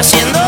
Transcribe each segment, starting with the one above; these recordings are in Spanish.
haciendo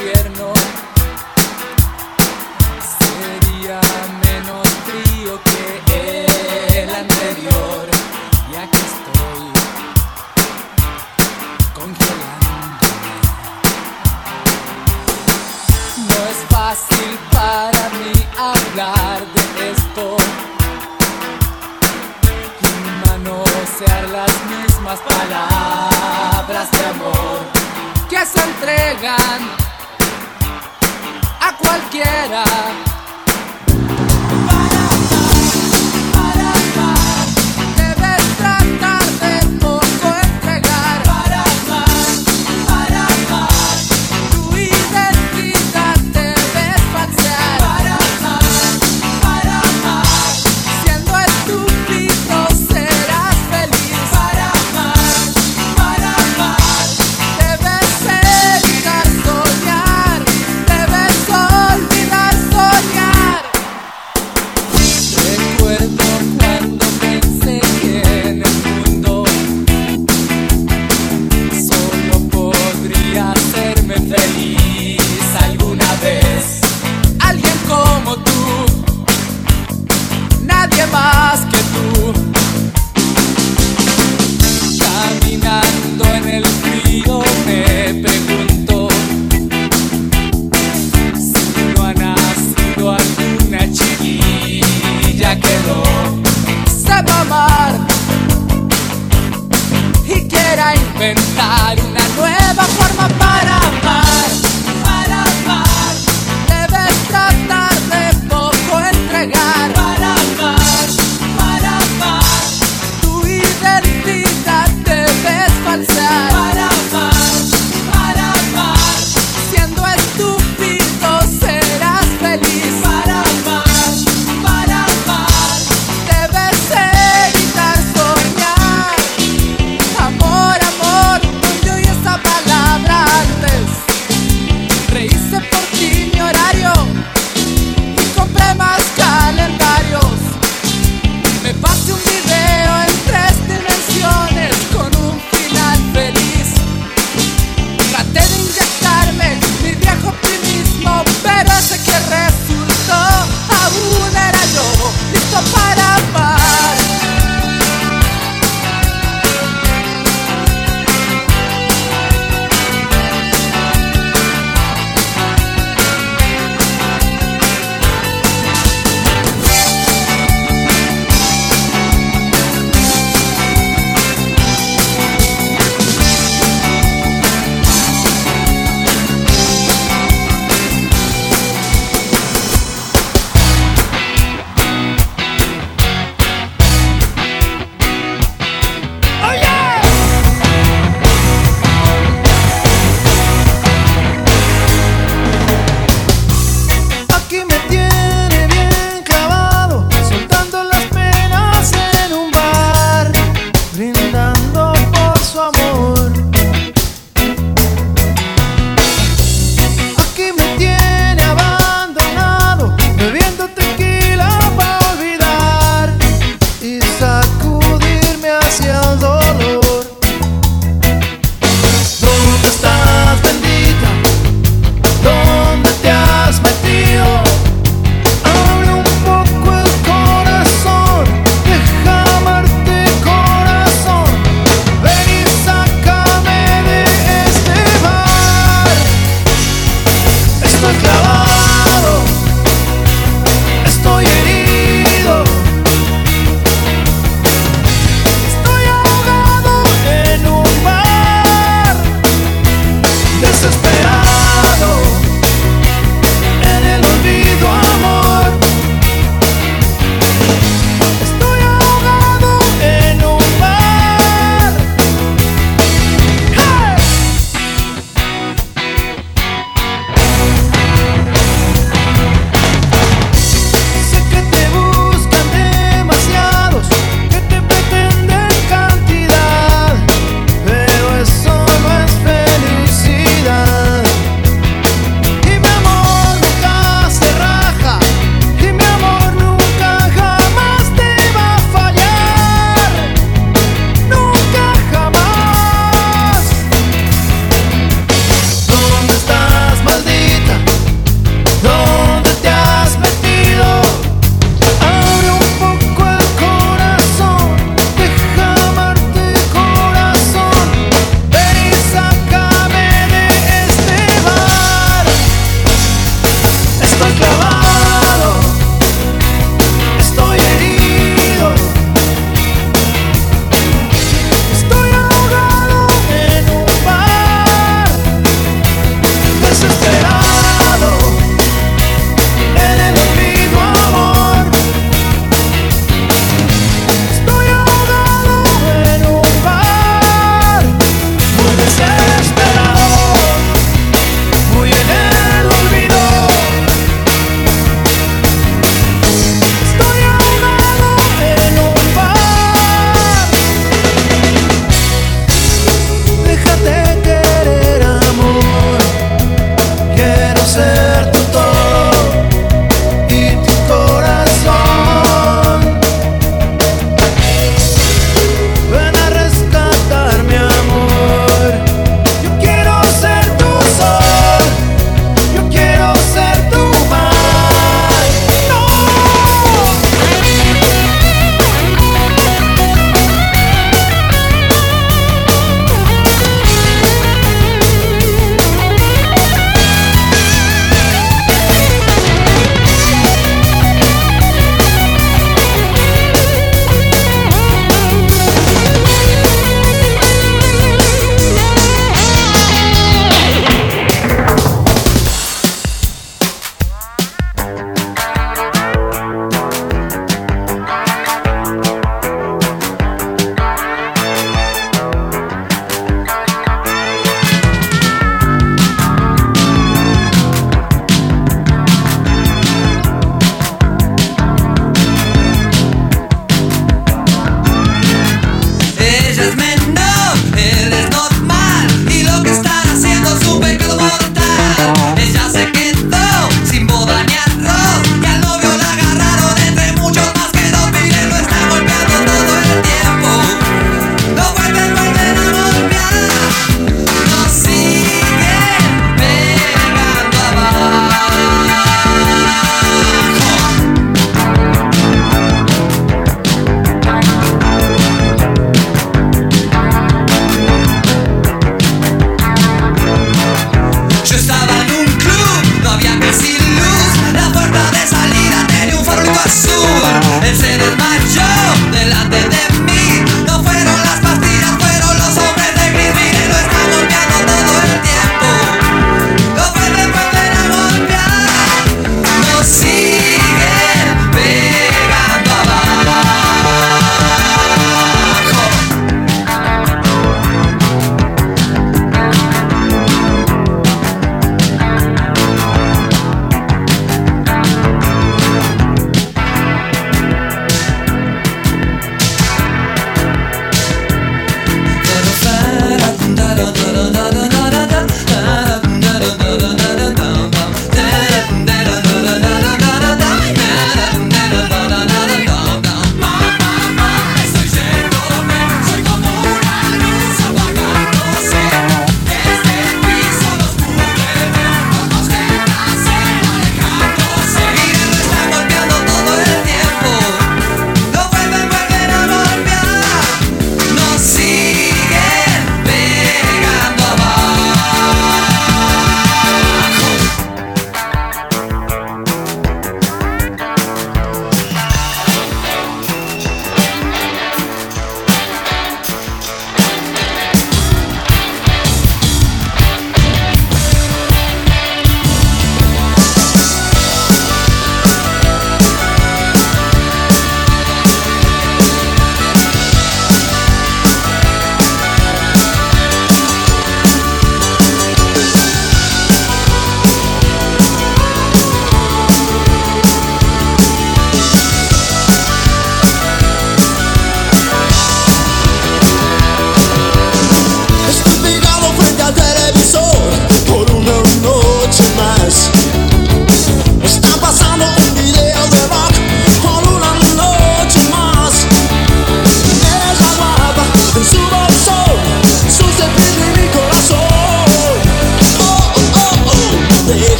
invierno